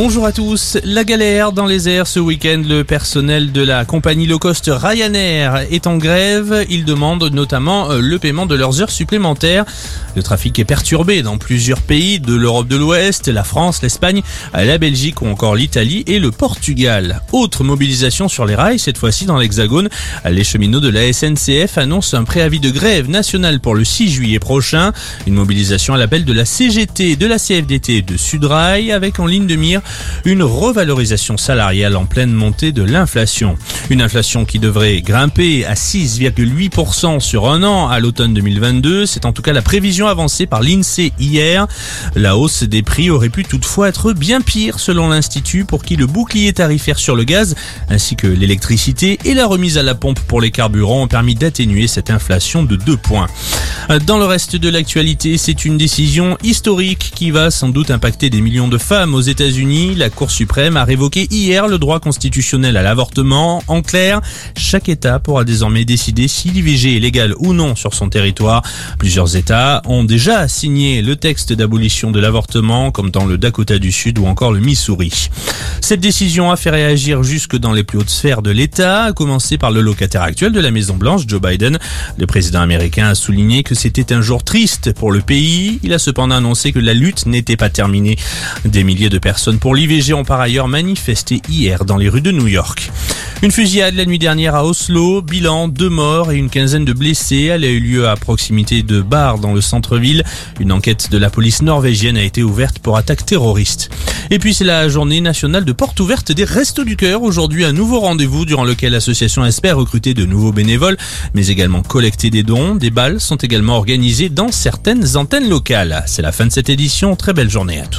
Bonjour à tous. La galère dans les airs ce week-end. Le personnel de la compagnie low cost Ryanair est en grève. Ils demandent notamment euh, le paiement de leurs heures supplémentaires. Le trafic est perturbé dans plusieurs pays de l'Europe de l'Ouest, la France, l'Espagne, la Belgique ou encore l'Italie et le Portugal. Autre mobilisation sur les rails, cette fois-ci dans l'Hexagone. Les cheminots de la SNCF annoncent un préavis de grève nationale pour le 6 juillet prochain. Une mobilisation à l'appel de la CGT, de la CFDT de Sudrail avec en ligne de mire une revalorisation salariale en pleine montée de l'inflation. Une inflation qui devrait grimper à 6,8% sur un an à l'automne 2022. C'est en tout cas la prévision avancée par l'INSEE hier. La hausse des prix aurait pu toutefois être bien pire selon l'Institut pour qui le bouclier tarifaire sur le gaz ainsi que l'électricité et la remise à la pompe pour les carburants ont permis d'atténuer cette inflation de 2 points. Dans le reste de l'actualité, c'est une décision historique qui va sans doute impacter des millions de femmes aux États-Unis. La Cour suprême a révoqué hier le droit constitutionnel à l'avortement. En clair, chaque État pourra désormais décider si l'IVG est légal ou non sur son territoire. Plusieurs États ont déjà signé le texte d'abolition de l'avortement, comme dans le Dakota du Sud ou encore le Missouri. Cette décision a fait réagir jusque dans les plus hautes sphères de l'État, à commencer par le locataire actuel de la Maison Blanche, Joe Biden. Le président américain a souligné que c'était un jour triste pour le pays. Il a cependant annoncé que la lutte n'était pas terminée. Des milliers de personnes pour l'IVG ont par ailleurs manifesté hier dans les rues de New York. Une fusillade la nuit dernière à Oslo, bilan deux morts et une quinzaine de blessés. Elle a eu lieu à proximité de Bar dans le centre-ville. Une enquête de la police norvégienne a été ouverte pour attaque terroriste. Et puis c'est la journée nationale de porte ouverte des Restos du Cœur. Aujourd'hui un nouveau rendez-vous durant lequel l'association espère recruter de nouveaux bénévoles, mais également collecter des dons. Des balles sont également organisées dans certaines antennes locales. C'est la fin de cette édition. Très belle journée à tous.